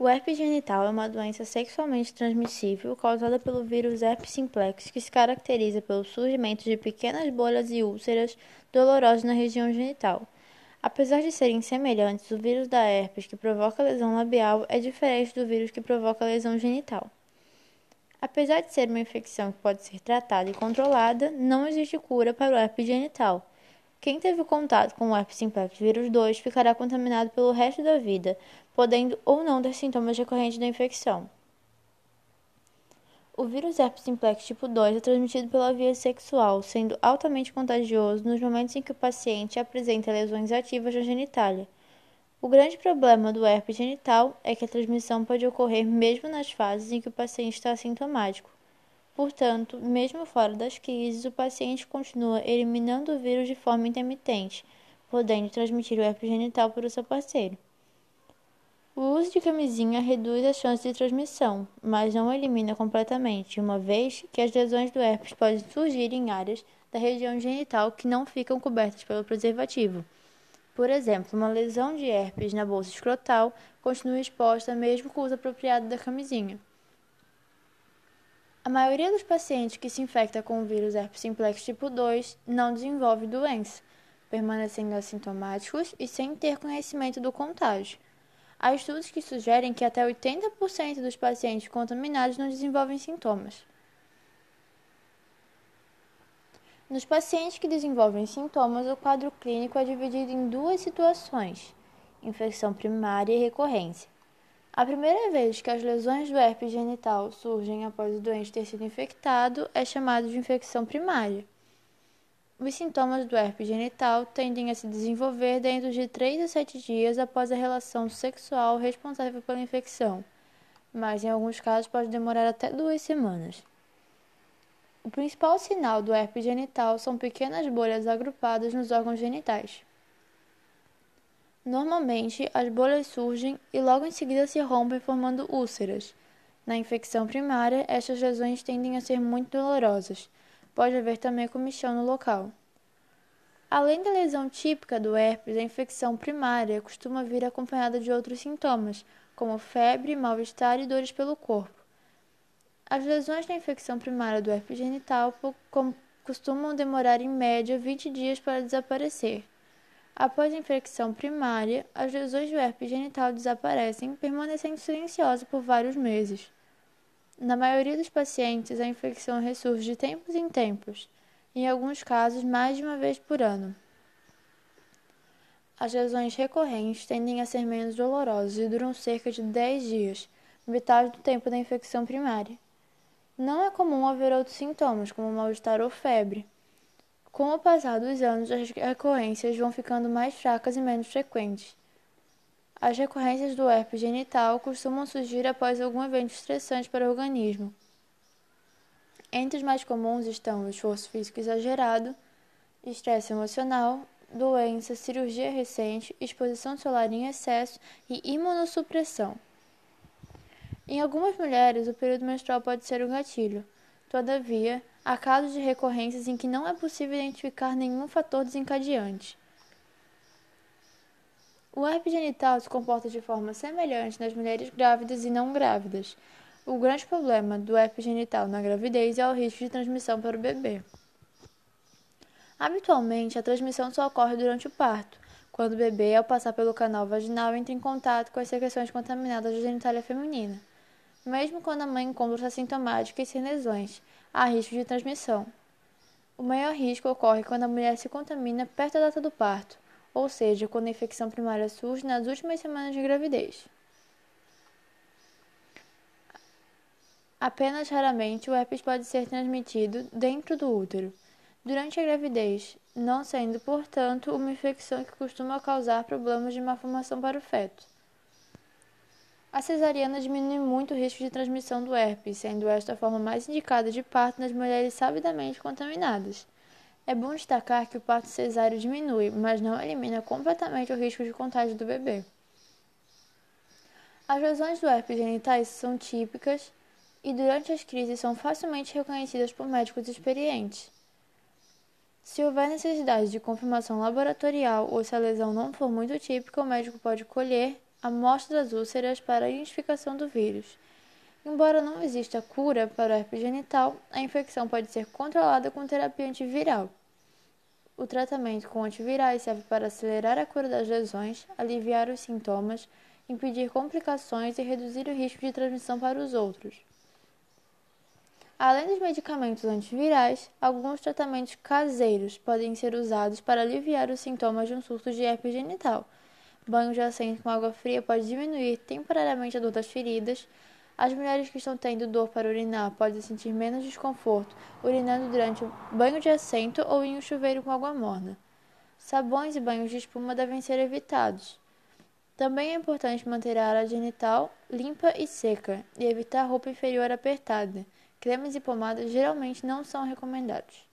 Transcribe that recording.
O herpes genital é uma doença sexualmente transmissível causada pelo vírus herpes simplex, que se caracteriza pelo surgimento de pequenas bolhas e úlceras dolorosas na região genital. Apesar de serem semelhantes, o vírus da herpes que provoca lesão labial é diferente do vírus que provoca lesão genital. Apesar de ser uma infecção que pode ser tratada e controlada, não existe cura para o herpes genital. Quem teve contato com o herpes simplex vírus 2 ficará contaminado pelo resto da vida, podendo ou não ter sintomas recorrentes da infecção. O vírus herpes simplex tipo 2 é transmitido pela via sexual, sendo altamente contagioso nos momentos em que o paciente apresenta lesões ativas na genitália. O grande problema do herpes genital é que a transmissão pode ocorrer mesmo nas fases em que o paciente está assintomático. Portanto, mesmo fora das crises, o paciente continua eliminando o vírus de forma intermitente, podendo transmitir o herpes genital para o seu parceiro. O uso de camisinha reduz as chances de transmissão, mas não elimina completamente, uma vez que as lesões do herpes podem surgir em áreas da região genital que não ficam cobertas pelo preservativo. Por exemplo, uma lesão de herpes na bolsa escrotal continua exposta mesmo com o uso apropriado da camisinha. A maioria dos pacientes que se infecta com o vírus herpes simplex tipo 2 não desenvolve doença, permanecendo assintomáticos e sem ter conhecimento do contágio. Há estudos que sugerem que até 80% dos pacientes contaminados não desenvolvem sintomas. Nos pacientes que desenvolvem sintomas, o quadro clínico é dividido em duas situações: infecção primária e recorrência. A primeira vez que as lesões do herpes genital surgem após o doente ter sido infectado é chamado de infecção primária. Os sintomas do herpes genital tendem a se desenvolver dentro de 3 a 7 dias após a relação sexual responsável pela infecção, mas em alguns casos pode demorar até duas semanas. O principal sinal do herpes genital são pequenas bolhas agrupadas nos órgãos genitais. Normalmente, as bolhas surgem e logo em seguida se rompem formando úlceras. Na infecção primária, estas lesões tendem a ser muito dolorosas. Pode haver também comichão no local. Além da lesão típica do herpes, a infecção primária costuma vir acompanhada de outros sintomas, como febre, mal-estar e dores pelo corpo. As lesões da infecção primária do herpes genital costumam demorar em média 20 dias para desaparecer. Após a infecção primária, as lesões do herpes genital desaparecem, permanecendo silenciosas por vários meses. Na maioria dos pacientes, a infecção ressurge de tempos em tempos, em alguns casos mais de uma vez por ano. As lesões recorrentes tendem a ser menos dolorosas e duram cerca de 10 dias, metade do tempo da infecção primária. Não é comum haver outros sintomas, como mal-estar ou febre. Com o passar dos anos, as recorrências vão ficando mais fracas e menos frequentes. As recorrências do herpes genital costumam surgir após algum evento estressante para o organismo. Entre os mais comuns estão o esforço físico exagerado, estresse emocional, doença, cirurgia recente, exposição solar em excesso e imunossupressão. Em algumas mulheres, o período menstrual pode ser um gatilho. Todavia, há casos de recorrências em que não é possível identificar nenhum fator desencadeante. O herpes genital se comporta de forma semelhante nas mulheres grávidas e não grávidas. O grande problema do herpes genital na gravidez é o risco de transmissão para o bebê. Habitualmente, a transmissão só ocorre durante o parto, quando o bebê, ao passar pelo canal vaginal, entra em contato com as secreções contaminadas da genitália feminina. Mesmo quando a mãe encontra-se assintomática e sem lesões, há risco de transmissão. O maior risco ocorre quando a mulher se contamina perto da data do parto, ou seja, quando a infecção primária surge nas últimas semanas de gravidez. Apenas raramente o herpes pode ser transmitido dentro do útero, durante a gravidez, não sendo, portanto, uma infecção que costuma causar problemas de malformação para o feto. A cesariana diminui muito o risco de transmissão do herpes, sendo esta a forma mais indicada de parto nas mulheres sabidamente contaminadas. É bom destacar que o parto cesáreo diminui, mas não elimina completamente o risco de contágio do bebê. As lesões do herpes genitais são típicas e durante as crises são facilmente reconhecidas por médicos experientes. Se houver necessidade de confirmação laboratorial ou se a lesão não for muito típica, o médico pode colher amostras úlceras para a identificação do vírus. Embora não exista cura para o herpes genital, a infecção pode ser controlada com terapia antiviral. O tratamento com antivirais serve para acelerar a cura das lesões, aliviar os sintomas, impedir complicações e reduzir o risco de transmissão para os outros. Além dos medicamentos antivirais, alguns tratamentos caseiros podem ser usados para aliviar os sintomas de um surto de herpes genital. Banho assento com água fria pode diminuir temporariamente a dor das feridas, as mulheres que estão tendo dor para urinar podem sentir menos desconforto urinando durante o banho de assento ou em um chuveiro com água morna. Sabões e banhos de espuma devem ser evitados. Também é importante manter a área genital limpa e seca e evitar roupa inferior apertada. Cremes e pomadas geralmente não são recomendados.